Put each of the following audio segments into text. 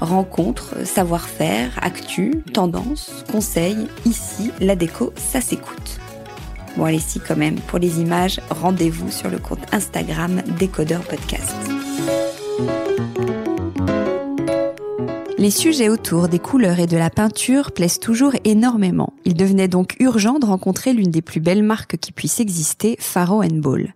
Rencontres, savoir-faire, actu, tendances, conseils, ici, la déco, ça s'écoute. Bon allez si quand même, pour les images, rendez-vous sur le compte Instagram Décodeur Podcast. Les sujets autour des couleurs et de la peinture plaisent toujours énormément. Il devenait donc urgent de rencontrer l'une des plus belles marques qui puissent exister, Faro Ball.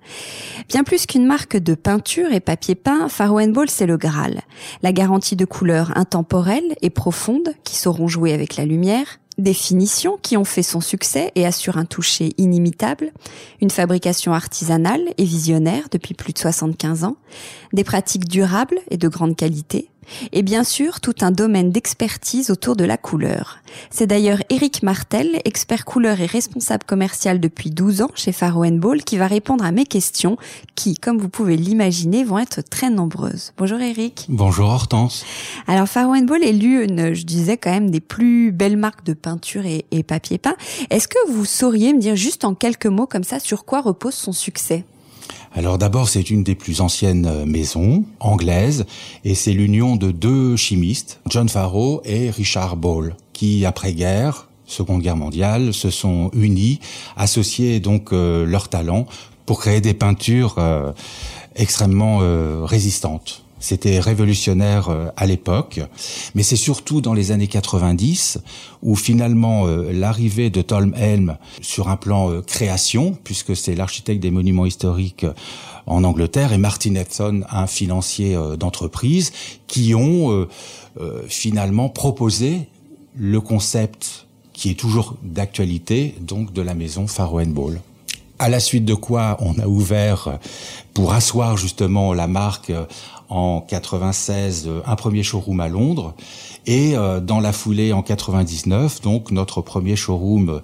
Bien plus qu'une marque de peinture et papier peint, Faro Ball c'est le Graal. La garantie de couleurs intemporelles et profondes qui sauront jouer avec la lumière, des finitions qui ont fait son succès et assurent un toucher inimitable, une fabrication artisanale et visionnaire depuis plus de 75 ans, des pratiques durables et de grande qualité, et bien sûr tout un domaine d'expertise autour de la couleur. C'est d'ailleurs Eric Martel, expert couleur et responsable commercial depuis 12 ans chez Faro Ball, qui va répondre à mes questions qui, comme vous pouvez l'imaginer, vont être très nombreuses. Bonjour Eric. Bonjour Hortense. Alors Faro Ball est l'une, je disais quand même, des plus belles marques de peinture et, et papier peint. Est-ce que vous sauriez me dire juste en quelques mots comme ça sur quoi repose son succès? Alors d'abord, c'est une des plus anciennes euh, maisons anglaises et c'est l'union de deux chimistes, John Farrow et Richard Ball, qui après-guerre, Seconde Guerre mondiale, se sont unis, associés donc euh, leurs talents pour créer des peintures euh, extrêmement résistantes. C'était révolutionnaire euh, à l'époque, mais c'est surtout dans les années 90 où finalement euh, l'arrivée de Tom Helm sur un plan euh, création, puisque c'est l'architecte des monuments historiques en Angleterre, et Martin Epson, un financier d'entreprise, qui ont finalement proposé le concept qui est toujours d'actualité, donc de la maison Farrow Ball. À la suite de quoi on a ouvert pour asseoir justement la marque en 96 un premier showroom à Londres et euh, dans la foulée en 99 donc notre premier showroom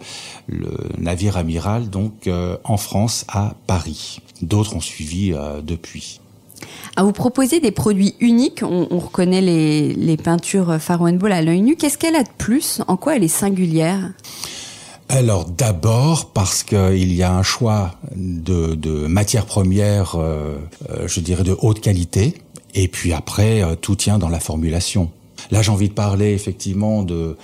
le navire amiral donc euh, en France à Paris. D'autres ont suivi euh, depuis. À vous proposer des produits uniques, on, reconnaît les, les peintures Faro Ball à l'œil nu. Qu'est-ce qu'elle a de plus? En quoi elle est singulière? Alors d'abord parce qu'il y a un choix de, de matières premières, je dirais de haute qualité, et puis après, euh, tout tient dans la formulation. Là, j'ai envie de parler effectivement de,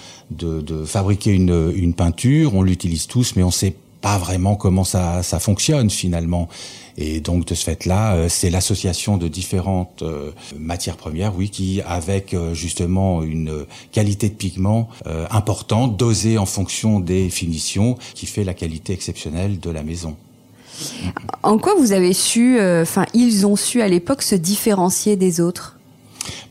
fabriquer une, peinture. On l'utilise tous, mais on sait pas vraiment comment ça, ça fonctionne finalement. Et donc de ce fait-là, euh, c'est l'association de différentes euh, matières premières, oui, qui avec justement une qualité de pigment importante, dosée en fonction des finitions, qui fait la qualité exceptionnelle de la maison. En quoi vous avez su, euh, enfin, ils ont su à l'époque se différencier des autres?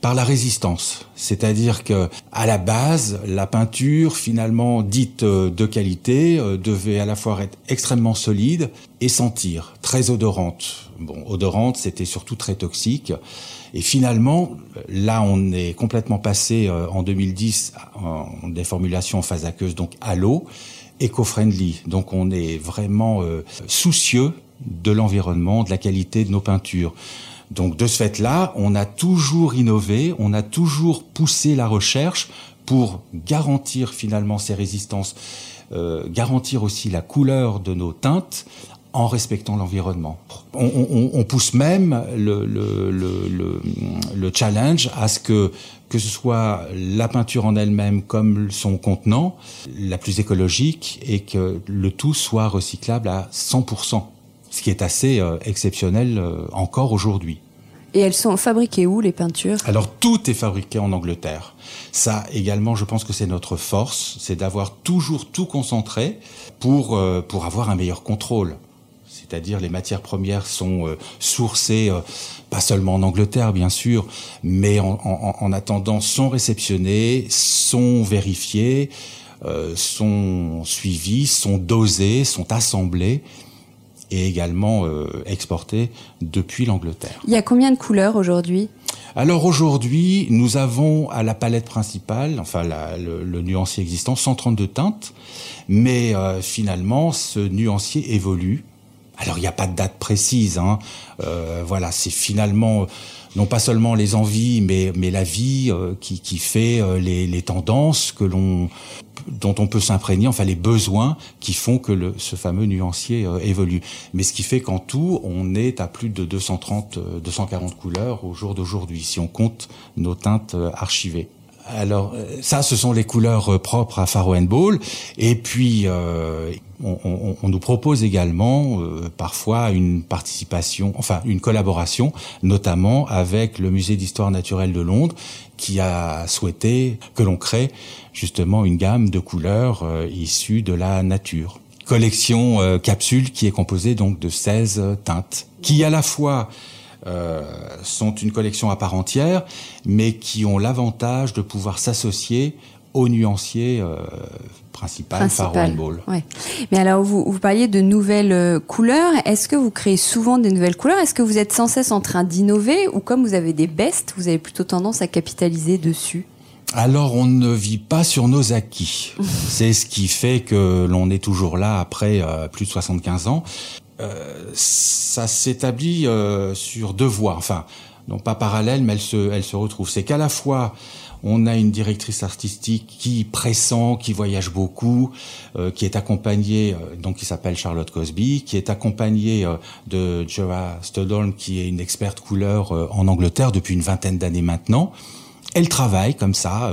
Par la résistance. C'est-à-dire que à la base, la peinture finalement dite euh, de qualité euh, devait à la fois être extrêmement solide et sentir très odorante. Bon, odorante, c'était surtout très toxique. Et finalement, là, on est complètement passé euh, en 2010 en des formulations en phase aqueuse, donc à l'eau, éco-friendly. Donc on est vraiment soucieux de l'environnement, de la qualité de nos peintures. Donc de ce fait-là, on a toujours innové, on a toujours poussé la recherche pour garantir finalement ces résistances, euh, garantir aussi la couleur de nos teintes en respectant l'environnement. On, pousse même le, le, challenge à ce que que ce soit la peinture en elle-même comme son contenant, la plus écologique et que le tout soit recyclable à 100% ce qui est assez euh, exceptionnel euh, encore aujourd'hui. Et elles sont fabriquées où les peintures? Alors tout est fabriqué en Angleterre. Ça également, je pense que c'est notre force, c'est d'avoir toujours tout concentré pour euh, pour avoir un meilleur contrôle. C'est-à-dire les matières premières sont sourcées pas seulement en Angleterre bien sûr, mais en, en, en attendant sont réceptionnées, sont vérifiées, sont suivies, sont dosées, sont assemblées et également euh, exporté depuis l'Angleterre. Il y a combien de couleurs aujourd'hui? Alors aujourd'hui, nous avons à la palette principale, enfin le, nuancier existant, 132 teintes, mais euh, finalement ce nuancier évolue. Alors il n'y a pas de date précise, hein. euh, voilà, c'est finalement non pas seulement les envies, mais, mais la vie euh, qui, qui fait euh, les, les tendances que l'on dont on peut s'imprégner, enfin les besoins qui font que le, ce fameux nuancier euh, évolue. Mais ce qui fait qu'en tout, on est à plus de 230, 240 couleurs au jour d'aujourd'hui, si on compte nos teintes archivées. Alors ça, ce sont les couleurs propres à Faro Ball. Et puis, euh, on, nous propose également euh, parfois une participation, enfin une collaboration, notamment avec le Musée d'histoire naturelle de Londres, qui a souhaité que l'on crée justement une gamme de couleurs euh, issues de la nature. Collection euh, capsule qui est composée donc de 16 teintes, qui à la fois sont une collection à part entière, mais qui ont l'avantage de pouvoir s'associer aux nuanciers principal, Principal. Ball. Mais alors, vous, vous parliez de nouvelles euh, couleurs. Est-ce que vous créez souvent des nouvelles couleurs? Est-ce que vous êtes sans cesse en train d'innover Ou comme vous avez des bestes, vous avez plutôt tendance à capitaliser dessus? Alors on ne vit pas sur nos acquis. C'est ce qui fait que l'on est toujours là après euh, plus de 75 ans. Euh, ça s'établit euh, sur deux voies, enfin non pas parallèles, mais elles se, elles se retrouvent. C'est qu'à la fois on a une directrice artistique qui pressent, qui voyage beaucoup, euh, qui est accompagnée, euh, donc qui s'appelle Charlotte Cosby, qui est accompagnée euh, de Joa Stodolm, qui est une experte couleur en Angleterre depuis une vingtaine d'années maintenant. Elle travaille comme ça,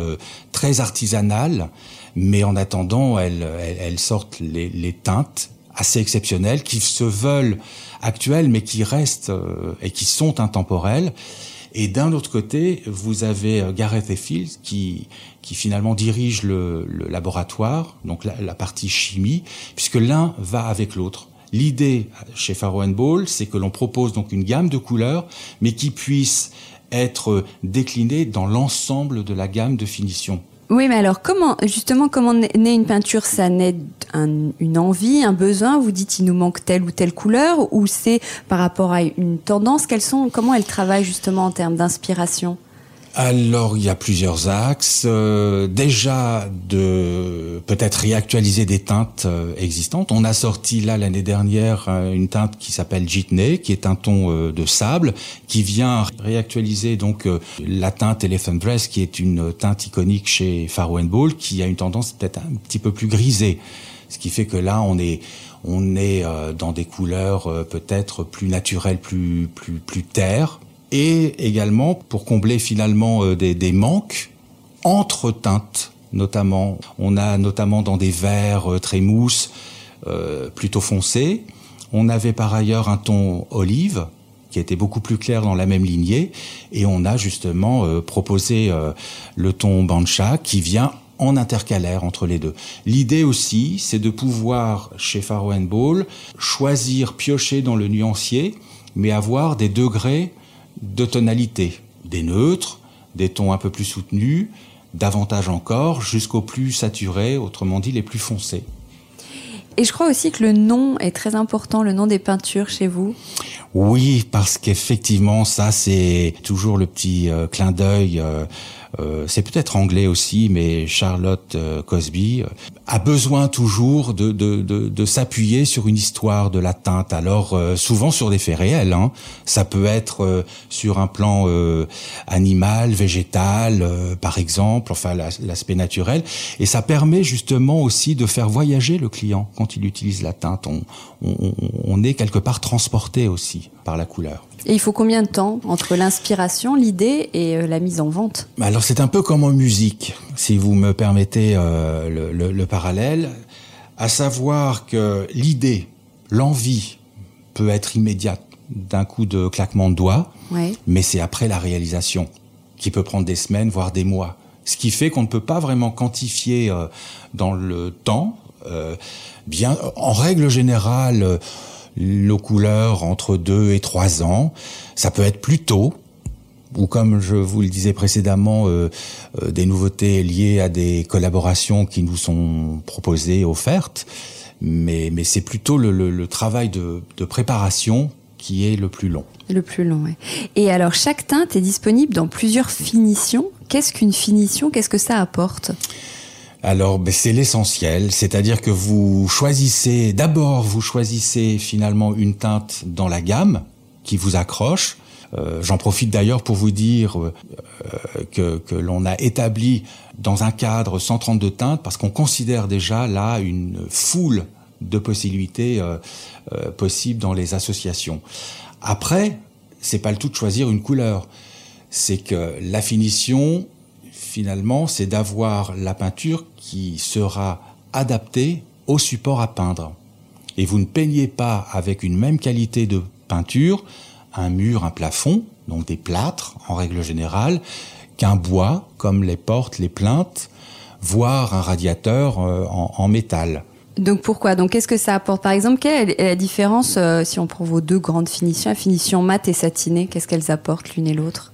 très artisanale, mais en attendant, elle, elle, sortent les, les teintes assez exceptionnelles qui se veulent actuelles, mais qui restent et qui sont intemporelles et d'un autre côté, vous avez euh, Gareth Effield qui, qui finalement dirige le, laboratoire, donc la, partie chimie, puisque l'un va avec l'autre. L'idée chez Faro Ball, c'est que l'on propose donc une gamme de couleurs, mais qui puisse être déclinée dans l'ensemble de la gamme de finition. Oui, mais alors comment, justement, comment naît une peinture? Ça naît une envie, un besoin? Vous dites il nous manque telle ou telle couleur? Ou c'est par rapport à une tendance? Quelles sont, Comment elle travaille justement en termes d'inspiration? Alors, il y a plusieurs axes. Euh, déjà, de peut-être réactualiser des teintes euh, existantes. On a sorti là l'année dernière euh, une teinte qui s'appelle Jitney, qui est un ton de sable, qui vient réactualiser donc la teinte Elephant Dress, qui est une teinte iconique chez Faro Ball, qui a une tendance peut-être un petit peu plus grisée. Ce qui fait que là, on est on est dans des couleurs peut-être plus naturelles, plus plus plus terre et également pour combler finalement euh, des, manques entre teintes notamment. On a notamment dans des verres euh, très mousse, euh, plutôt foncés. On avait par ailleurs un ton olive qui était beaucoup plus clair dans la même lignée et on a justement proposé le ton bancha qui vient en intercalaire entre les deux. L'idée aussi, c'est de pouvoir chez Faro Ball choisir, piocher dans le nuancier, mais avoir des degrés de tonalité, des neutres, des tons un peu plus soutenus, davantage encore, jusqu'aux plus saturés, autrement dit les plus foncés. Et je crois aussi que le nom est très important, le nom des peintures chez vous. Oui, parce qu'effectivement, ça c'est toujours le petit euh, clin d'œil. Euh, c'est peut-être anglais aussi, mais Charlotte Cosby a besoin toujours de, de, de, de s'appuyer sur une histoire de la teinte. Alors souvent sur des faits réels. Hein. Ça peut être sur un plan animal, végétal, par exemple, enfin l'aspect naturel. Et ça permet justement aussi de faire voyager le client quand il utilise la teinte. On, on, on est quelque part transporté aussi par la couleur. Et il faut combien de temps entre l'inspiration, l'idée et euh, la mise en vente? Alors c'est un peu comme en musique, si vous me permettez euh, le, parallèle, à savoir que l'idée, l'envie peut être immédiate d'un coup de claquement de doigts, mais c'est après la réalisation qui peut prendre des semaines, voire des mois. Ce qui fait qu'on ne peut pas vraiment quantifier euh, dans le temps. bien, en règle générale, nos couleurs entre 2 et 3 ans. Ça peut être plus tôt, ou comme je vous le disais précédemment, euh, euh, des nouveautés liées à des collaborations qui nous sont proposées, offertes. Mais, mais c'est plutôt le, travail de, de, préparation qui est le plus long. Le plus long, oui. Et alors, chaque teinte est disponible dans plusieurs finitions. Qu'est-ce qu'une finition? Qu'est-ce que ça apporte? Alors, ben, c'est l'essentiel, c'est-à-dire que vous choisissez, d'abord, vous choisissez finalement une teinte dans la gamme qui vous accroche. Euh, j'en profite d'ailleurs pour vous dire euh, que, que l'on a établi dans un cadre 132 teintes parce qu'on considère déjà là une foule de possibilités euh, possibles dans les associations. Après, c'est pas le tout de choisir une couleur, c'est que la finition finalement, c'est d'avoir la peinture qui sera adaptée au support à peindre. Et vous ne peignez pas avec une même qualité de peinture un mur, un plafond, donc des plâtres en règle générale, qu'un bois, comme les portes, les plaintes, voire un radiateur euh, en, métal. Donc pourquoi? Donc qu'est-ce que ça apporte? Par exemple, quelle est la différence euh, si on prend vos deux grandes finitions, la finition mat et satinée Qu'est-ce qu'elles apportent l'une et l'autre?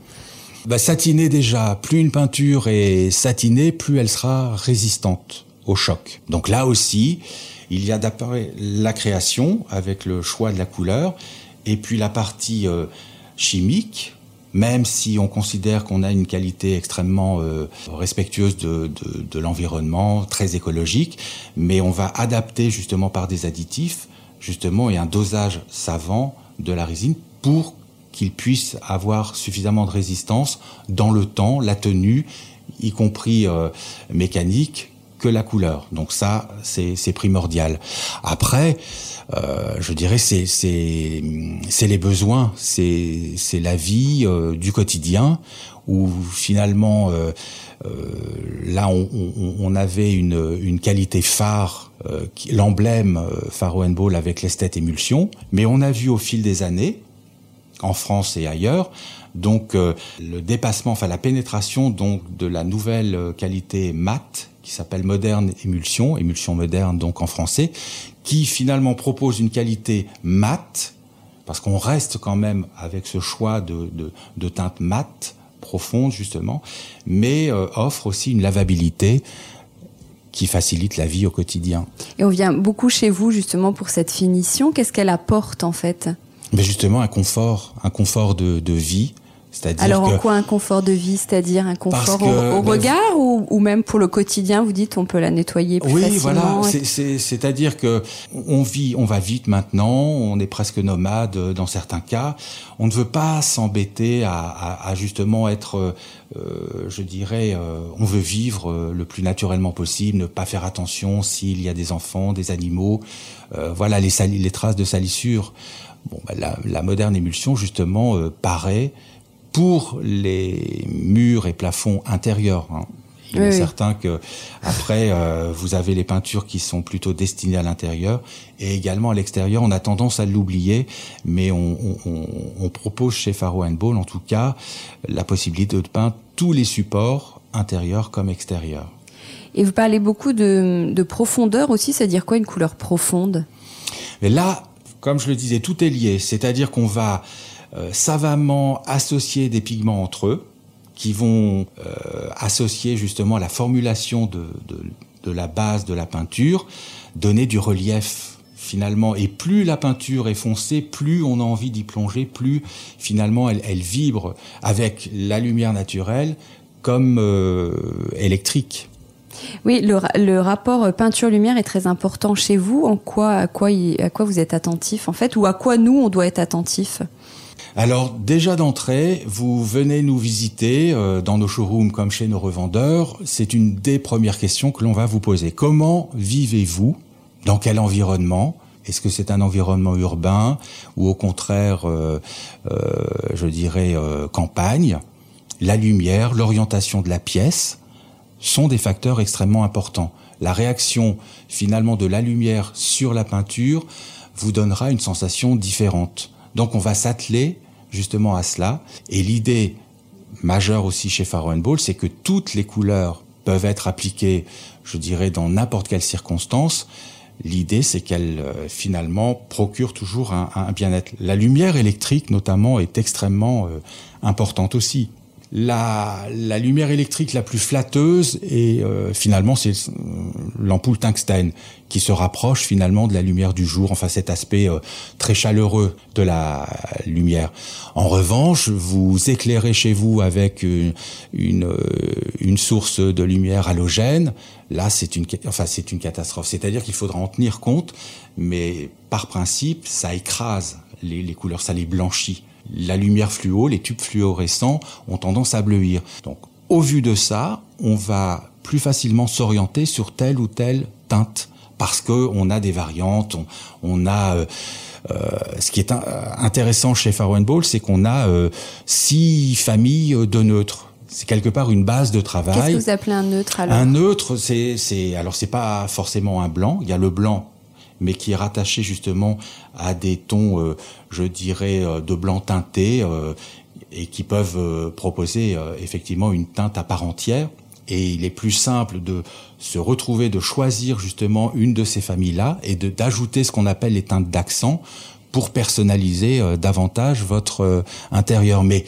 Bah, satiner déjà, plus une peinture est satinée, plus elle sera résistante au choc. Donc là aussi, il y a d'après la création avec le choix de la couleur, et puis la partie euh, chimique, même si on considère qu'on a une qualité extrêmement euh, respectueuse de, de, de l'environnement, très écologique, mais on va adapter justement par des additifs, justement, et un dosage savant de la résine pour qu'il puisse avoir suffisamment de résistance dans le temps, la tenue, y compris euh, mécanique, que la couleur. Donc ça, c'est primordial. Après, euh, je dirais, c'est les besoins, c'est la vie euh, du quotidien où finalement, là, on, avait une, une qualité phare, l'emblème Faro Ball avec l'esthète émulsion, mais on a vu au fil des années, en France et ailleurs. Donc euh, le dépassement, enfin la pénétration donc de la nouvelle euh, qualité mat qui s'appelle moderne émulsion, émulsion moderne donc en français, qui finalement propose une qualité mat, parce qu'on reste quand même avec ce choix de, de, de teinte mat profonde justement, mais euh, offre aussi une lavabilité qui facilite la vie au quotidien. Et on vient beaucoup chez vous justement pour cette finition. Qu'est-ce qu'elle apporte en fait? Mais justement, un confort, un confort de, de vie. Alors en quoi un confort de vie, c'est-à-dire un confort au, regard ou, ou, même pour le quotidien, vous dites on peut la nettoyer plus oui, facilement. Oui, voilà, c'est-à-dire que on vit, on va vite maintenant, on est presque nomade dans certains cas. On ne veut pas s'embêter à, à, à, justement être, euh, je dirais, euh, on veut vivre le plus naturellement possible, ne pas faire attention s'il y a des enfants, des animaux, euh, voilà les, les traces de salissure. Bon, bah, la, la, moderne émulsion justement euh, paraît pour les murs et plafonds intérieurs. Hein. Il est certain que après euh, vous avez les peintures qui sont plutôt destinées à l'intérieur et également à l'extérieur. On a tendance à l'oublier, mais on, on, on, propose chez Faro Ball en tout cas la possibilité de peindre tous les supports intérieurs comme extérieurs. Et vous parlez beaucoup de, de profondeur aussi, c'est-à-dire quoi une couleur profonde? Mais là, comme je le disais, tout est lié, c'est-à-dire qu'on va euh, savamment associer des pigments entre eux, qui vont euh, associer justement la formulation de, la base de la peinture, donner du relief finalement. Et plus la peinture est foncée, plus on a envie d'y plonger, plus finalement elle, elle, vibre avec la lumière naturelle comme euh, électrique. Oui, le, rapport peinture-lumière est très important chez vous. En quoi, à quoi, vous êtes attentif en fait, ou à quoi nous on doit être attentif? Alors déjà d'entrée, vous venez nous visiter euh, dans nos showrooms comme chez nos revendeurs. C'est une des premières questions que l'on va vous poser. Comment vivez-vous? Dans quel environnement? Est-ce que c'est un environnement urbain ou au contraire, euh, euh, je dirais, euh, campagne? La lumière, l'orientation de la pièce? Sont des facteurs extrêmement importants. La réaction finalement de la lumière sur la peinture vous donnera une sensation différente. Donc on va s'atteler justement à cela. Et l'idée majeure aussi chez Faro Ball, c'est que toutes les couleurs peuvent être appliquées, je dirais, dans n'importe quelle circonstance. L'idée, c'est qu'elles euh, finalement procurent toujours un, bien-être. La lumière électrique, notamment, est extrêmement euh, importante aussi la, la, lumière électrique la plus flatteuse et euh, finalement c'est euh, l'ampoule tungstène qui se rapproche finalement de la lumière du jour, enfin cet aspect euh, très chaleureux de la lumière. En revanche, vous éclairez chez vous avec une, une, une source de lumière halogène, là c'est une, enfin, c'est une catastrophe. C'est-à-dire qu'il faudra en tenir compte, mais par principe, ça écrase les, les couleurs, ça les blanchit la lumière fluo, les tubes fluorescents ont tendance à bleuir. Donc, au vu de ça, on va plus facilement s'orienter sur telle ou telle teinte parce que on a des variantes, on, on a euh, euh, ce qui est intéressant chez Faro Ball, c'est qu'on a euh, six familles de neutres. C'est quelque part une base de travail. Qu'est-ce que vous appelez un neutre alors? Un neutre, c'est, c'est alors c'est pas forcément un blanc. Il y a le blanc mais qui est rattaché justement à des tons, euh, je dirais, euh, de blanc teinté euh, et qui peuvent proposer effectivement une teinte à part entière. Et il est plus simple de se retrouver, de choisir justement une de ces familles-là et d'ajouter ce qu'on appelle les teintes d'accent pour personnaliser davantage votre intérieur. Mais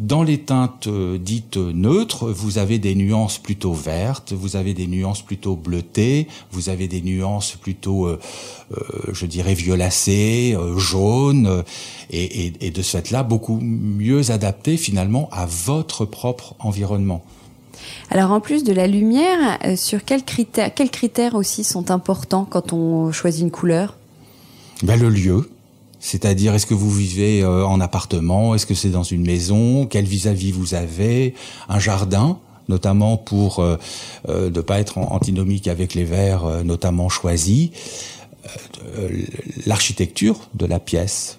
dans les teintes euh, dites neutres, vous avez des nuances plutôt vertes, vous avez des nuances plutôt bleutées, vous avez des nuances plutôt, euh, euh, je dirais, violacées, euh, jaunes, et, et, et, de ce fait-là, beaucoup mieux adaptées finalement à votre propre environnement. Alors en plus de la lumière, euh, sur quels critères, quels critères aussi sont importants quand on choisit une couleur? Ben, Le lieu, c'est-à-dire, est-ce que vous vivez euh, en appartement? Est-ce que c'est dans une maison? Quel vis-à-vis vous avez? Un jardin notamment pour euh, euh, ne pas être antinomique avec les verres euh, notamment choisis. Euh, l'architecture de la pièce.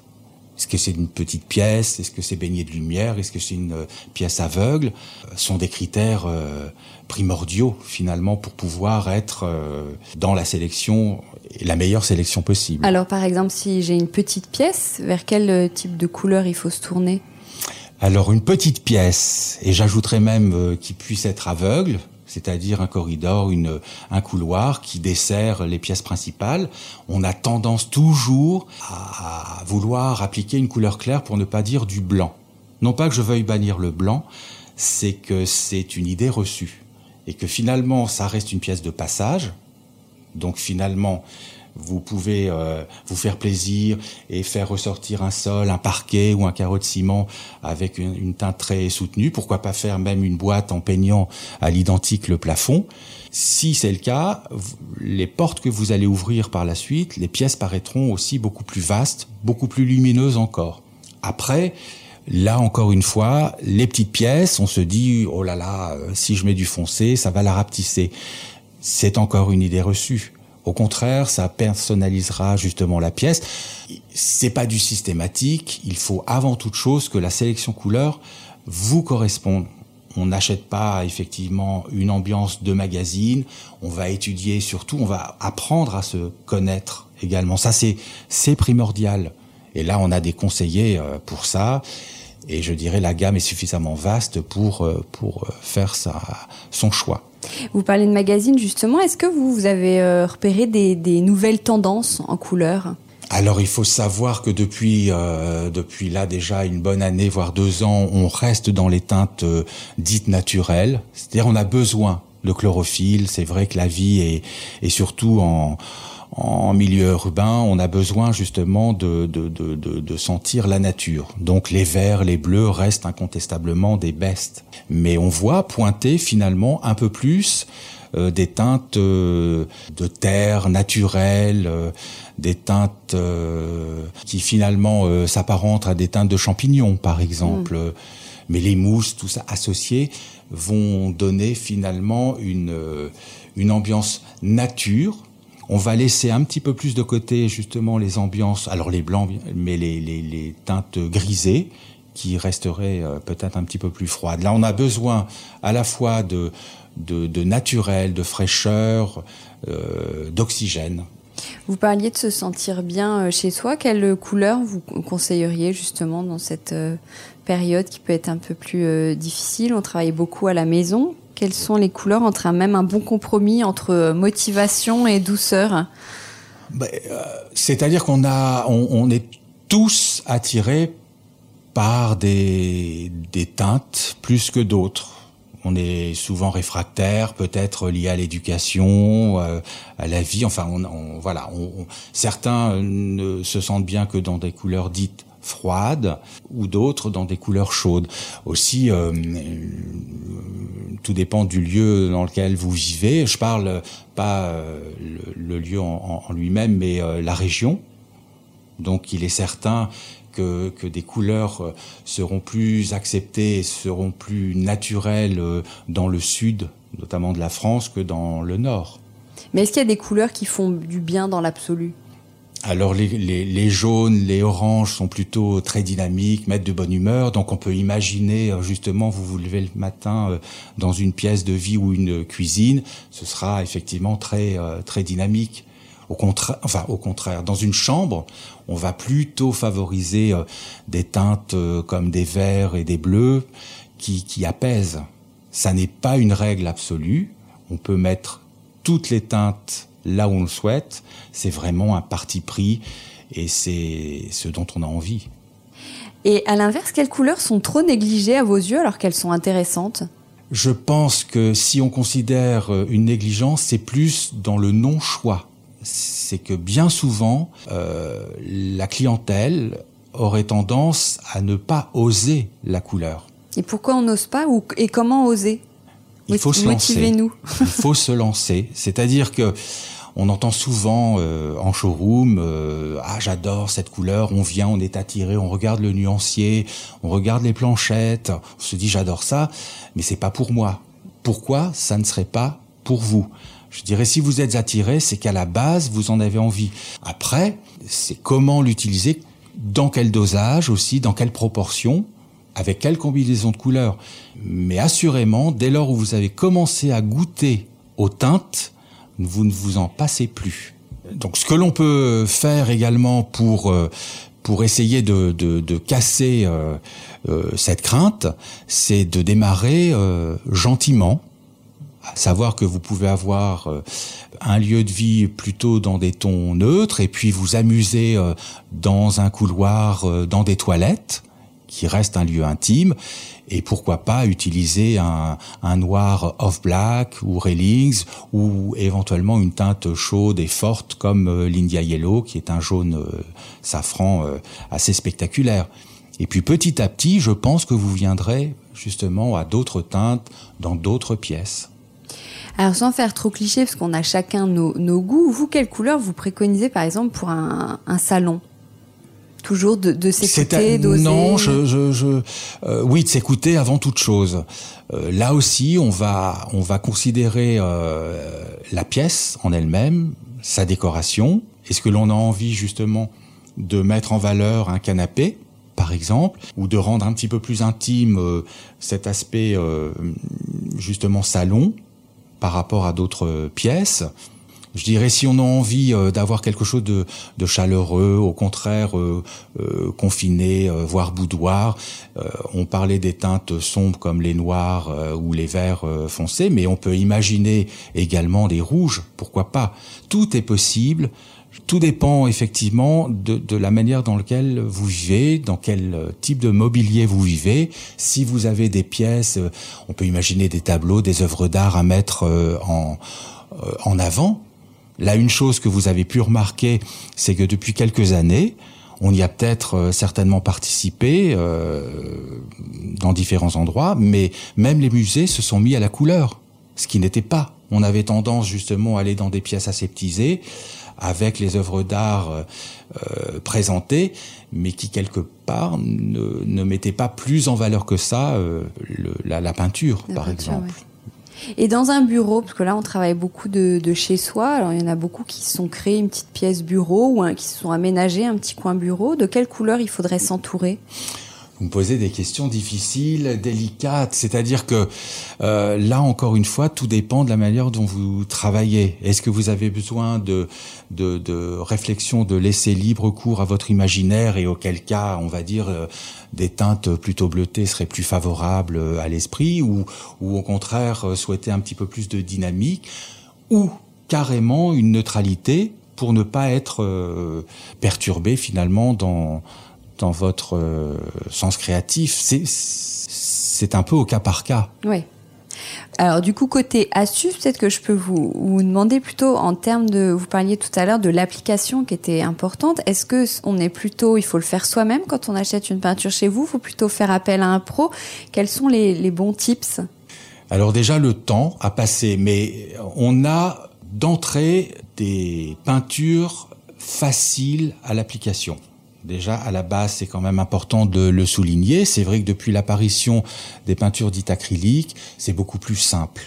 Est-ce que c'est une petite pièce? Est-ce que c'est baigné de lumière? Est-ce que c'est une pièce aveugle? Sont des critères primordiaux finalement pour pouvoir être dans la sélection la meilleure sélection possible. Alors par exemple, si j'ai une petite pièce, vers quel euh, type de couleur il faut se tourner? Alors une petite pièce, et j'ajouterais même euh, qu'il puisse être aveugle, c'est-à-dire un corridor, une, un couloir qui dessert les pièces principales. On a tendance toujours à, à vouloir appliquer une couleur claire pour ne pas dire du blanc. Non pas que je veuille bannir le blanc, c'est que c'est une idée reçue et que finalement ça reste une pièce de passage donc finalement, vous pouvez euh, vous faire plaisir et faire ressortir un sol, un parquet ou un carreau de ciment avec une, teinte très soutenue. Pourquoi pas faire même une boîte en peignant à l'identique le plafond Si c'est le cas, les portes que vous allez ouvrir par la suite, les pièces paraîtront aussi beaucoup plus vastes, beaucoup plus lumineuses encore. Après, Là, encore une fois, les petites pièces, on se dit, oh là là, euh, si je mets du foncé, ça va la rapetisser c'est encore une idée reçue. Au contraire, ça personnalisera justement la pièce. C'est pas du systématique. Il faut avant toute chose que la sélection couleur vous corresponde. On n'achète pas effectivement une ambiance de magazine. On va étudier surtout, on va apprendre à se connaître également. Ça, c'est, c'est primordial. Et là, on a des conseillers euh, pour ça. Et je dirais la gamme est suffisamment vaste pour, euh, pour euh, faire sa, son choix. Vous parlez de magazines justement. Est-ce que vous, vous avez euh, repéré des, nouvelles tendances en couleur? Alors il faut savoir que depuis euh, depuis là déjà une bonne année voire deux ans, on reste dans les teintes euh, dites naturelles, c'est-à-dire on a besoin de chlorophylle. C'est vrai que la vie est et surtout en en milieu urbain, on a besoin justement de, de, de, de, sentir la nature. Donc les verts, les bleus restent incontestablement des bestes. Mais on voit pointer finalement un peu plus euh, des teintes euh, de terre naturelle, euh, des teintes qui finalement s'apparentent à des teintes de champignons, par exemple. Mm. Mais les mousses, tout ça associé, vont donner finalement une, une ambiance nature. On va laisser un petit peu plus de côté justement les ambiances, alors les blancs, mais les, teintes grisées qui resteraient peut-être un petit peu plus froides. Là, on a besoin à la fois de, naturel, de fraîcheur, euh, d'oxygène. Vous parliez de se sentir bien euh, chez soi. Quelle couleur vous conseilleriez justement dans cette euh, période qui peut être un peu plus difficile? On travaille beaucoup à la maison. Quelles sont les couleurs entre un, même un bon compromis entre motivation et douceur? Ben, C'est-à-dire qu'on a, on, est tous attirés par des teintes plus que d'autres on est souvent réfractaire, peut-être lié à l'éducation, euh, à la vie. Enfin, on, voilà. Certains ne se sentent bien que dans des couleurs dites froides ou d'autres dans des couleurs chaudes. Aussi, euh, tout dépend du lieu dans lequel vous vivez. Je parle pas euh, le, lieu en, lui-même, mais la région. Donc, il est certain que, que, des couleurs euh, seront plus acceptées, seront plus naturelles euh, dans le sud, notamment de la France, que dans le nord. Mais est-ce qu'il y a des couleurs qui font du bien dans l'absolu? Alors les, les, les, jaunes, les oranges sont plutôt très dynamiques, mettent de bonne humeur. Donc on peut imaginer euh, justement vous vous levez le matin dans une pièce de vie ou une cuisine, ce sera effectivement très très dynamique. Au contraire, enfin au contraire, dans une chambre, on va plutôt favoriser euh, des teintes euh, comme des verts et des bleus qui, qui apaisent. Ça n'est pas une règle absolue. On peut mettre toutes les teintes là où on le souhaite. C'est vraiment un parti pris et c'est ce dont on a envie. Et à l'inverse, quelles couleurs sont trop négligées à vos yeux alors qu'elles sont intéressantes? Je pense que si on considère euh, une négligence, c'est plus dans le non-choix c'est que bien souvent, euh, la clientèle aurait tendance à ne pas oser la couleur. Et pourquoi on n'ose pas ou, et comment oser? Il faut se lancer. Il faut se lancer. C'est-à-dire que on entend souvent euh, en showroom euh, ah j'adore cette couleur on vient on est attiré on regarde le nuancier on regarde les planchettes on se dit j'adore ça mais c'est pas pour moi pourquoi ça ne serait pas pour vous? Je dirais, si vous êtes attiré, c'est qu'à la base, vous en avez envie. Après, c'est comment l'utiliser, dans quel dosage aussi, dans quelle proportion, avec quelle combinaison de couleurs. Mais assurément, dès lors où vous avez commencé à goûter aux teintes, vous ne vous en passez plus. Donc ce que l'on peut faire également pour euh, pour essayer de, de, casser euh, euh, cette crainte, c'est de démarrer gentiment, à savoir que vous pouvez avoir un lieu de vie plutôt dans des tons neutres et puis vous amuser dans un couloir, dans des toilettes, qui reste un lieu intime, et pourquoi pas utiliser un, noir off-black ou railings ou éventuellement une teinte chaude et forte comme l'India Yellow, qui est un jaune safran assez spectaculaire. Et puis petit à petit, je pense que vous viendrez justement à d'autres teintes dans d'autres pièces. Alors sans faire trop cliché, parce qu'on a chacun nos, goûts, vous, quelle couleur vous préconisez par exemple pour un, salon? Toujours de, de s'écouter, d'oser Non, je, je, je euh, oui, de s'écouter avant toute chose. Euh, là aussi, on va, on va considérer euh, la pièce en elle-même, sa décoration. Est-ce que l'on a envie justement de mettre en valeur un canapé par exemple, ou de rendre un petit peu plus intime cet aspect justement salon par rapport à d'autres pièces? Je dirais si on a envie euh, d'avoir quelque chose de, chaleureux, au contraire euh, euh, confiné, voire boudoir. on parlait des teintes sombres comme les noirs ou les verts foncés, mais on peut imaginer également des rouges. Pourquoi pas Tout est possible Tout dépend effectivement de, la manière dans laquelle vous vivez, dans quel type de mobilier vous vivez. Si vous avez des pièces, on peut imaginer des tableaux, des œuvres d'art à mettre en, en avant. Là, une chose que vous avez pu remarquer, c'est que depuis quelques années, on y a peut-être certainement participé dans différents endroits, mais même les musées se sont mis à la couleur, ce qui n'était pas. On avait tendance justement à aller dans des pièces aseptisées, avec les œuvres d'art euh, euh, présentées, mais qui quelque part ne, ne mettaient pas plus en valeur que ça euh, le, la, la, peinture, par exemple. Et dans un bureau, parce que là on travaille beaucoup de, chez soi, alors il y en a beaucoup qui se sont créés une petite pièce bureau ou qui se sont aménagés un petit coin bureau. De quelle couleur il faudrait s'entourer? Vous me posez des questions difficiles, délicates. C'est-à-dire que euh, là, encore une fois, tout dépend de la manière dont vous travaillez. Est-ce que vous avez besoin de, de, de, réflexion, de laisser libre cours à votre imaginaire et auquel cas, on va dire, euh, des teintes plutôt bleutées seraient plus favorables euh, à l'esprit ou, ou au contraire, euh, souhaiter un petit peu plus de dynamique ou carrément une neutralité pour ne pas être perturbé finalement dans dans votre euh, sens créatif. C'est un peu au cas par cas. Oui. Alors du coup côté astuce, peut-être que je peux vous, vous, demander plutôt en termes de, vous parliez tout à l'heure de l'application qui était importante. Est-ce que on est plutôt, il faut le faire soi-même quand on achète une peinture chez vous, il faut plutôt faire appel à un pro. Quels sont les, les bons tips? Alors déjà le temps a passé, mais on a d'entrée des peintures faciles à l'application. Déjà, à la base, c'est quand même important de le souligner. C'est vrai que depuis l'apparition des peintures dites acryliques, c'est beaucoup plus simple.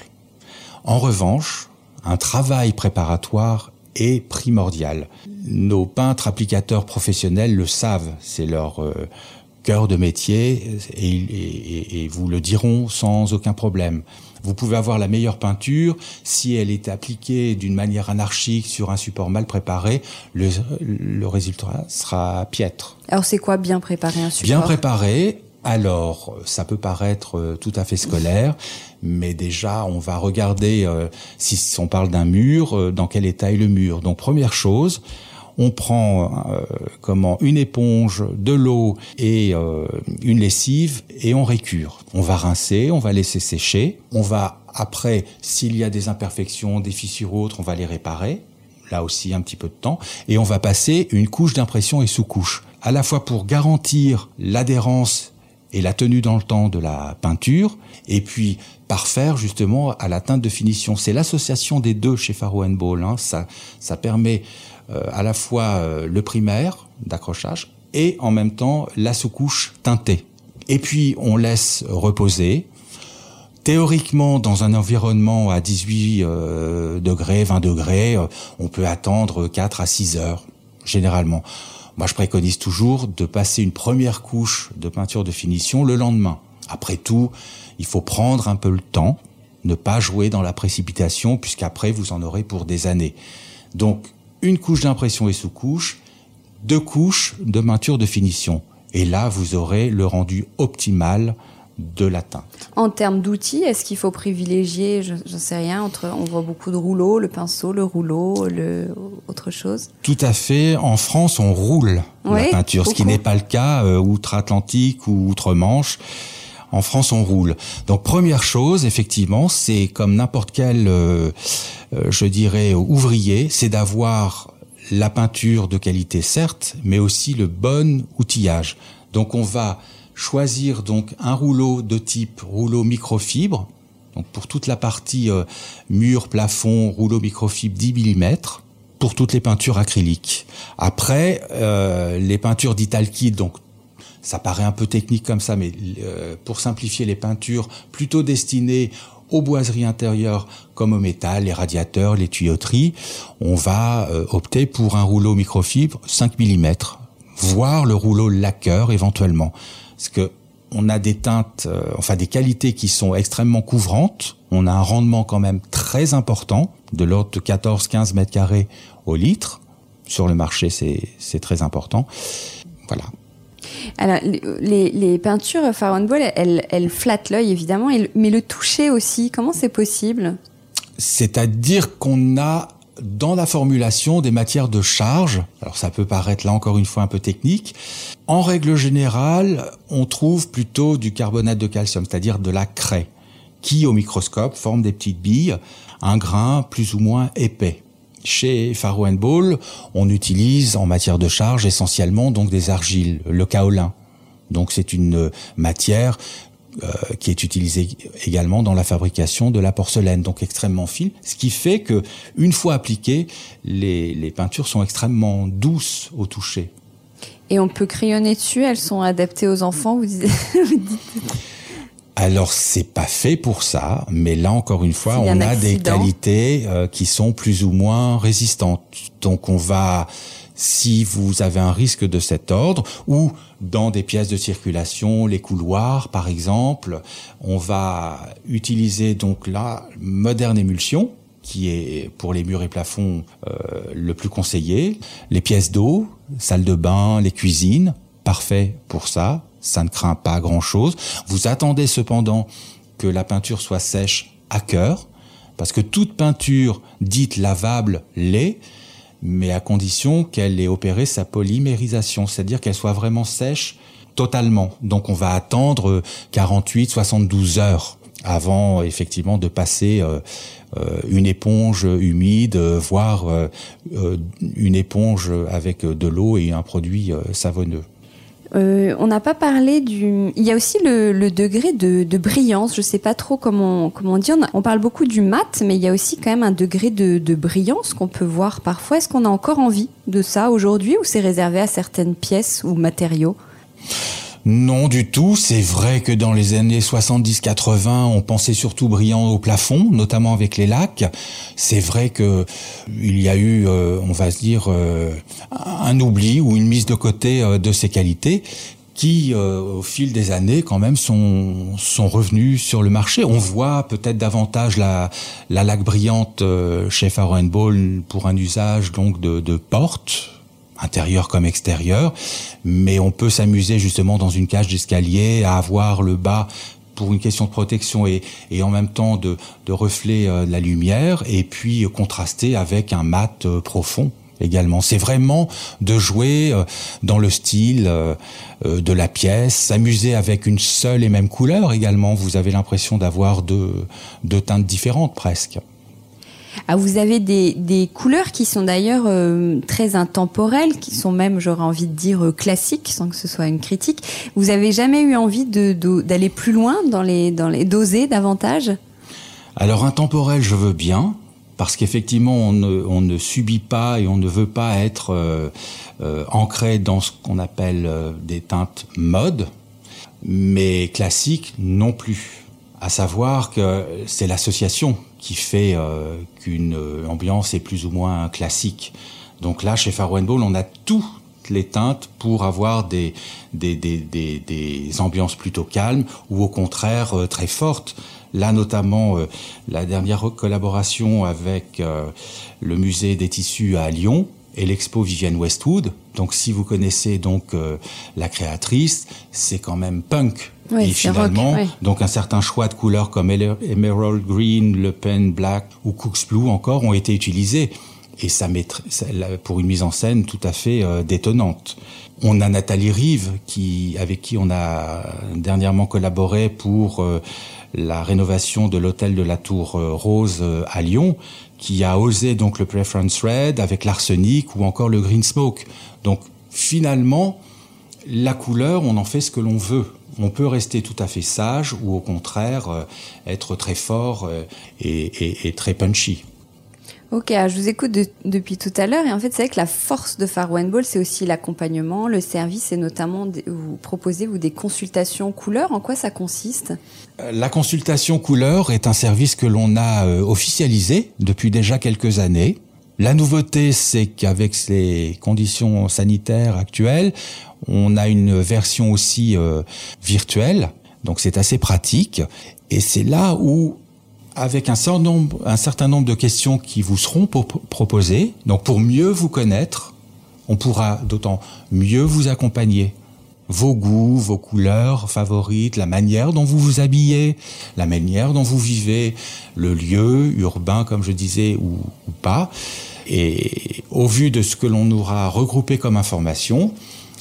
En revanche, un travail préparatoire est primordial. Nos peintres applicateurs professionnels le savent, c'est leur euh, cœur de métier et, et, vous le diront sans aucun problème. Vous pouvez avoir la meilleure peinture, si elle est appliquée d'une manière anarchique sur un support mal préparé, le, le résultat sera piètre. Alors c'est quoi bien préparer un support? Bien préparé, alors, ça peut paraître euh, tout à fait scolaire, mais déjà, on va regarder euh, si on parle d'un mur, euh, dans quel état est le mur. Donc, première chose, on prend euh, comment une éponge, de l'eau et euh, une lessive et on récure. On va rincer, on va laisser sécher, on va après s'il y a des imperfections, des fissures ou autres, on va les réparer. Là aussi un petit peu de temps et on va passer une couche d'impression et sous-couche, à la fois pour garantir l'adhérence et la tenue dans le temps de la peinture, et puis parfaire justement à la teinte de finition. C'est l'association des deux chez Faro Ball. Hein. Ça, ça permet à la fois euh, le primaire d'accrochage et en même temps la sous-couche teintée. Et puis on laisse reposer. Théoriquement, dans un environnement à 18 euh, degrés, 20 degrés, on peut attendre 4 à 6 heures, généralement. Moi, je préconise toujours de passer une première couche de peinture de finition le lendemain. Après tout, il faut prendre un peu le temps, ne pas jouer dans la précipitation, puisqu'après, vous en aurez pour des années. Donc, une couche d'impression et sous-couche, deux couches de peinture de finition. Et là, vous aurez le rendu optimal de la teinte. En termes d'outils, est-ce qu'il faut privilégier, je ne sais rien, entre, on voit beaucoup de rouleaux, le pinceau, le rouleau, le, autre chose? Tout à fait. En France, on roule la peinture, ce qui n'est pas le cas euh, outre-Atlantique ou outre-Manche. En France, on roule. Donc première chose, effectivement, c'est comme n'importe quel, euh, euh, je dirais, ouvrier, c'est d'avoir la peinture de qualité, certes, mais aussi le bon outillage. Donc on va choisir donc un rouleau de type rouleau microfibre. Donc pour toute la partie euh, mur, plafond, rouleau microfibre 10 mm pour toutes les peintures acryliques. Après, les peintures dites donc ça paraît un peu technique comme ça, mais euh, pour simplifier les peintures plutôt destinées aux boiseries intérieures comme au métal, les radiateurs, les tuyauteries, on va euh, opter pour un rouleau microfibre 5 mm, voire le rouleau lacqueur éventuellement. Parce que on a des teintes, euh, enfin des qualités qui sont extrêmement couvrantes. On a un rendement quand même très important, de l'ordre de 14-15 mètres carrés au litre. Sur le marché, c'est très important. Voilà. Alors, les, peintures Farron Ball, elles, elles flattent l'œil évidemment, mais le toucher aussi, comment c'est possible? C'est-à-dire qu'on a dans la formulation des matières de charge, alors ça peut paraître là encore une fois un peu technique, en règle générale, on trouve plutôt du carbonate de calcium, c'est-à-dire de la craie, qui au microscope forme des petites billes, un grain plus ou moins épais. Chez Faro Ball, on utilise en matière de charge essentiellement donc des argiles, le kaolin. Donc c'est une matière euh, qui est utilisé également dans la fabrication de la porcelaine, donc extrêmement fine, ce qui fait que une fois appliquées, les, les peintures sont extrêmement douces au toucher. Et on peut crayonner dessus, elles sont adaptées aux enfants, vous, dites... Alors c'est pas fait pour ça, mais là encore une fois, on a des qualités euh, qui sont plus ou moins résistantes. Donc on va si vous avez un risque de cet ordre, ou dans des pièces de circulation, les couloirs par exemple, on va utiliser donc la moderne émulsion, qui est pour les murs et plafonds euh, le plus conseillé, les pièces d'eau, salle de bain, les cuisines, parfait pour ça, ça ne craint pas grand-chose. Vous attendez cependant que la peinture soit sèche à cœur, parce que toute peinture dite lavable l'est, mais à condition qu'elle ait opéré sa polymérisation, c'est-à-dire qu'elle soit vraiment sèche totalement. Donc on va attendre 48, 72 heures avant effectivement de passer euh, euh, une éponge humide, voire euh, une éponge avec de l'eau et un produit savonneux. Euh, on n'a pas parlé du. Il y a aussi le, degré de, brillance. Je ne sais pas trop comment comment dire. On, parle beaucoup du mat, mais il y a aussi quand même un degré de, de brillance qu'on peut voir parfois. Est-ce qu'on a encore envie de ça aujourd'hui, ou c'est réservé à certaines pièces ou matériaux? Non du tout. C'est vrai que dans les années 70-80, on pensait surtout brillant au plafond, notamment avec les lacs. C'est vrai que il y a eu, euh, on va se dire, euh, un oubli ou une mise de côté euh, de ces qualités qui, au fil des années, quand même, sont, sont revenus sur le marché. On voit peut-être davantage la, la laque brillante chez Faro Ball pour un usage donc de, de porte, intérieur comme extérieur, mais on peut s'amuser justement dans une cage d'escalier à avoir le bas pour une question de protection et, et en même temps de, de reflet euh, de la lumière et puis contraster avec un mat euh, profond également. C'est vraiment de jouer euh, dans le style de la pièce, s'amuser avec une seule et même couleur également. Vous avez l'impression d'avoir deux, deux teintes différentes presque. Ah, vous avez des, couleurs qui sont d'ailleurs euh, très intemporelles, qui sont même, j'aurais envie de dire, euh, classiques, sans que ce soit une critique. Vous avez jamais eu envie d'aller plus loin dans les, dans les doser davantage? Alors intemporel, je veux bien, parce qu'effectivement, on ne, subit pas et on ne veut pas être euh, ancré dans ce qu'on appelle des teintes mode, mais classiques non plus. À savoir que c'est l'association qui fait euh, qu'une euh, ambiance est plus ou moins classique. Donc là, chez Faro Ball, on a toutes les teintes pour avoir des, des, des, des, ambiances plutôt calmes ou au contraire euh, très fortes. Là, notamment, la dernière collaboration avec le musée des tissus à Lyon, et l'expo Vivienne Westwood. Donc si vous connaissez donc la créatrice, c'est quand même punk et finalement, donc un certain choix de couleurs comme Emerald Green, Le Pen Black ou Cook's Blue encore ont été utilisés. Et ça met pour une mise en scène tout à fait euh, détonnante. On a Nathalie Rive qui, avec qui on a dernièrement collaboré pour euh, la rénovation de l'hôtel de la Tour euh, Rose à Lyon, qui a osé donc le Preference Red avec l'arsenic ou encore le Green Smoke. Donc finalement, la couleur, on en fait ce que l'on veut on peut rester tout à fait sage ou au contraire euh, être très fort euh, et, très punchy. Ok, je vous écoute depuis tout à l'heure et en fait c'est vrai que la force de Far One Ball c'est aussi l'accompagnement, le service et notamment vous proposez vous des consultations couleurs. En quoi ça consiste? Euh, La consultation couleur est un service que l'on a officialisé depuis déjà quelques années. La nouveauté, c'est qu'avec ces conditions sanitaires actuelles, on a une version aussi euh, virtuelle, donc c'est assez pratique. Et c'est là où, avec un certain, nombre, un certain nombre de questions qui vous seront proposées, donc pour mieux vous connaître, on pourra d'autant mieux vous accompagner. Vos goûts, vos couleurs favorites, la manière dont vous vous habillez, la manière dont vous vivez, le lieu urbain, comme je disais, ou, pas. Et au vu de ce que l'on aura regroupé comme information,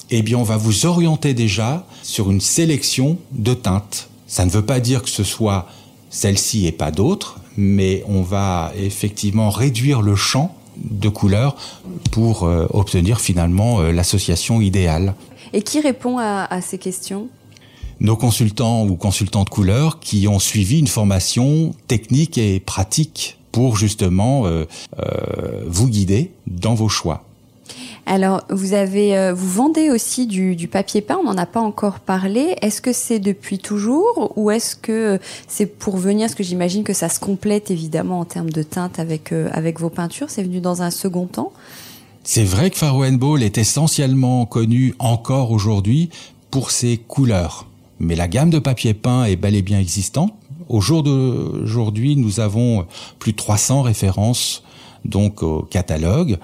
eh bien, on va vous orienter déjà sur une sélection de teintes. Ça ne veut pas dire que ce soit celle-ci et pas d'autres, mais on va effectivement réduire le champ de couleurs pour euh, obtenir finalement euh, l'association idéale. Et qui répond à, ces questions? Nos consultants ou consultantes couleurs qui ont suivi une formation technique et pratique pour justement euh, vous guider dans vos choix. Alors, vous avez, euh, vous vendez aussi du, papier peint. On n'en a pas encore parlé. Est-ce que c'est depuis toujours ou est-ce que c'est pour venir? Parce que j'imagine que ça se complète évidemment en termes de teinte avec euh, avec vos peintures. C'est venu dans un second temps. C'est vrai que Faro Ball est essentiellement connu encore aujourd'hui pour ses couleurs. Mais la gamme de papier peint est bel et bien existante. Au jour d'aujourd'hui, nous avons plus de 300 références donc au catalogue.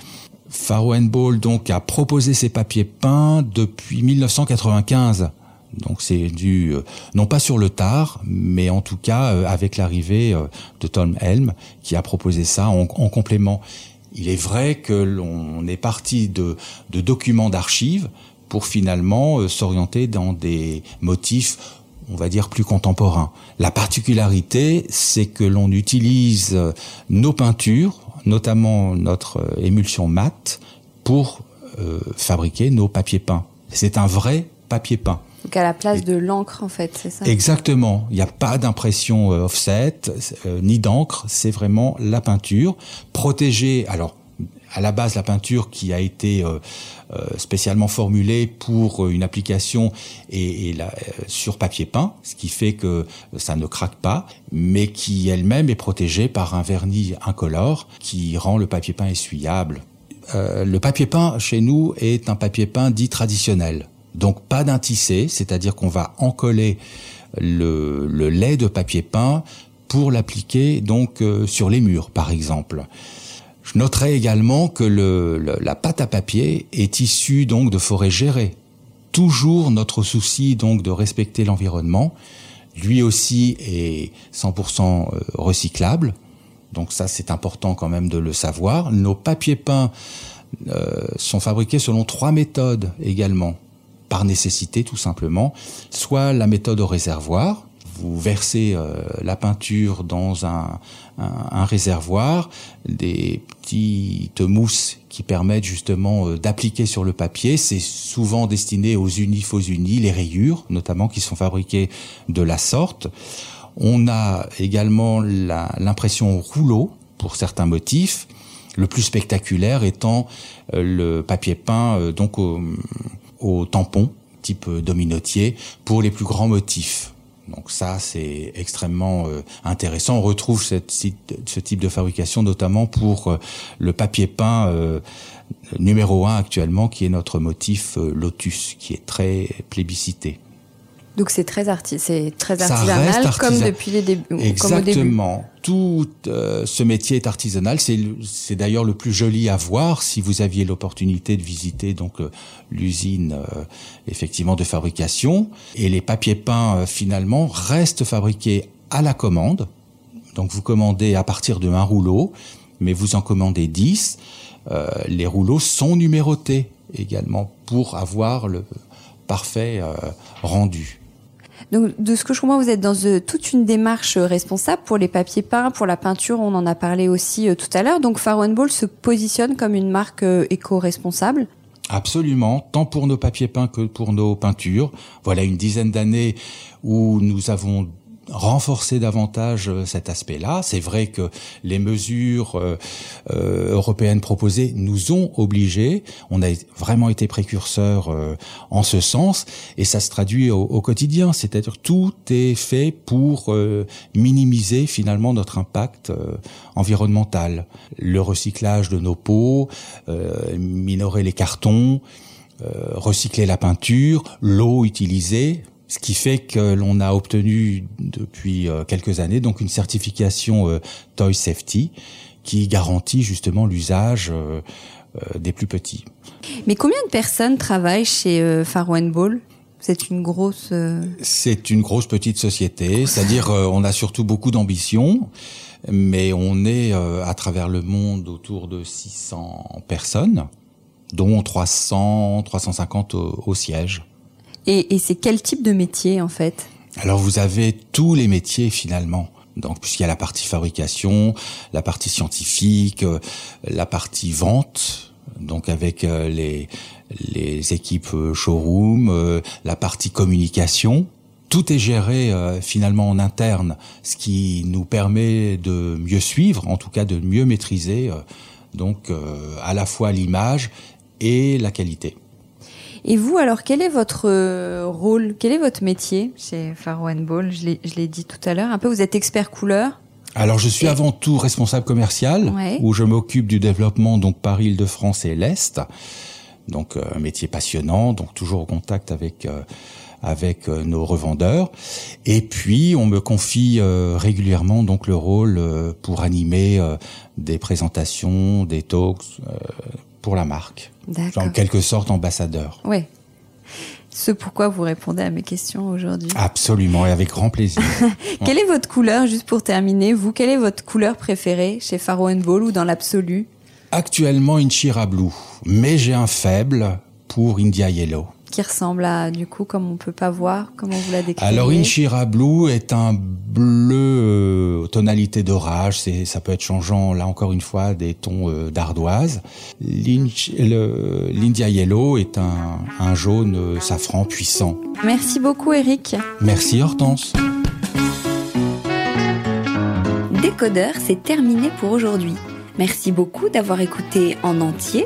Faro Ball donc a proposé ses papiers peints depuis 1995. Donc c'est dû euh, non pas sur le tard, mais en tout cas euh, avec l'arrivée euh, de Tom Helm qui a proposé ça en, complément. Il est vrai que l'on est parti de, de documents d'archives pour finalement s'orienter dans des motifs on va dire plus contemporains. La particularité, c'est que l'on utilise nos peintures notamment notre euh, émulsion mate, pour euh, fabriquer nos papiers peints. C'est un vrai papier peint. Donc à la place de l'encre en fait, c'est ça? Exactement. Il n'y a pas d'impression euh, offset ni d'encre. C'est vraiment la peinture protégée. Alors à la base la peinture qui a été euh, euh, spécialement formulée pour une application et, la, euh, sur papier peint, ce qui fait que ça ne craque pas, mais qui elle-même est protégée par un vernis incolore qui rend le papier peint essuyable. le papier peint chez nous est un papier peint dit traditionnel, donc pas d'un tissé, c'est-à-dire qu'on va encoller le, lait de papier peint pour l'appliquer donc sur les murs par exemple. Je noterai également que la pâte à papier est issue donc de forêts gérées. Toujours notre souci donc de respecter l'environnement. Lui aussi est 100% euh, recyclable. Donc ça c'est important quand même de le savoir. Nos papiers peints euh, sont fabriqués selon trois méthodes également, par nécessité tout simplement. Soit la méthode au réservoir, vous versez euh, la peinture dans un, réservoir, des petites mousses qui permettent justement euh, d'appliquer sur le papier. C'est souvent destiné aux unis, faux unis, les rayures notamment qui sont fabriquées de la sorte. On a également l'impression rouleau pour certains motifs. Le plus spectaculaire étant euh, le papier peint donc au, tampon type dominotier pour les plus grands motifs. Donc ça, c'est extrêmement euh, intéressant. On retrouve ce type de fabrication notamment pour euh, le papier peint euh, numéro un actuellement, qui est notre motif Lotus, qui est très plébiscité. Donc c'est très, c'est très artisanal, comme depuis les débuts. Exactement. Tout euh, ce métier est artisanal. C'est d'ailleurs le plus joli à voir si vous aviez l'opportunité de visiter donc euh, l'usine euh, effectivement de fabrication. Et les papiers peints finalement restent fabriqués à la commande. Donc vous commandez à partir de un rouleau, mais vous en commandez 10. les rouleaux sont numérotés également pour avoir le parfait rendu. Donc, de ce que je comprends, vous êtes dans euh, toute une démarche euh, responsable pour les papiers peints, pour la peinture. On en a parlé aussi euh, tout à l'heure. Donc, Far One Ball se positionne comme une marque éco-responsable? Absolument, tant pour nos papiers peints que pour nos peintures. Voilà une dizaine d'années où nous avons renforcer davantage euh, cet aspect-là. C'est vrai que les mesures euh, euh, européennes proposées nous ont obligés. On a vraiment été précurseurs en ce sens, et ça se traduit au, quotidien. C'est-à-dire tout est fait pour minimiser finalement notre impact environnemental. Le recyclage de nos pots, minorer les cartons. recycler la peinture, l'eau utilisée, ce qui fait que l'on a obtenu depuis euh, quelques années donc une certification euh, Toy Safety qui garantit justement l'usage euh, des plus petits. Mais combien de personnes travaillent chez Faro Ball? C'est une grosse. C'est une grosse petite société, c'est-à-dire euh, on a surtout beaucoup d'ambition, mais on est euh, à travers le monde autour de 600 personnes, dont 300, 350 au, au siège. Et, c'est quel type de métier en fait? Alors vous avez tous les métiers finalement. Donc puisqu'il y a la partie fabrication, la partie scientifique, la partie vente, donc avec les les équipes euh, showroom, euh, la partie communication. Tout est géré euh, finalement en interne, ce qui nous permet de mieux suivre, en tout cas de mieux maîtriser donc à la fois l'image et la qualité. Et vous, alors, quel est votre rôle? Quel est votre métier chez Faro Ball? Je l'ai dit tout à l'heure. Un peu, vous êtes expert couleur. Alors, je suis avant tout responsable commercial, où je m'occupe du développement donc Paris-Île-de-France et l'Est. Donc euh, un métier passionnant, donc toujours au contact avec euh, avec euh, nos revendeurs. Et puis on me confie régulièrement donc le rôle pour animer des présentations, des talks pour la marque. En quelque sorte ambassadeur. Oui. Ce pourquoi vous répondez à mes questions aujourd'hui. Absolument et avec grand plaisir. quelle est votre couleur, juste pour terminer, vous, quelle est votre couleur préférée chez Faro Ball ou dans l'absolu? Actuellement Inchira Blue, mais j'ai un faible pour India Yellow. Qui ressemble à, du coup, comme on peut pas voir, comment vous la décrivez? Alors Inchira Blue est un bleu euh, tonalité d'orage, c'est ça peut être changeant là encore une fois des tons euh, d'ardoise. L'India Yellow est un, un jaune euh, safran puissant. Merci beaucoup Eric. Merci Hortense. Décodeur, c'est terminé pour aujourd'hui. Merci beaucoup d'avoir écouté en entier.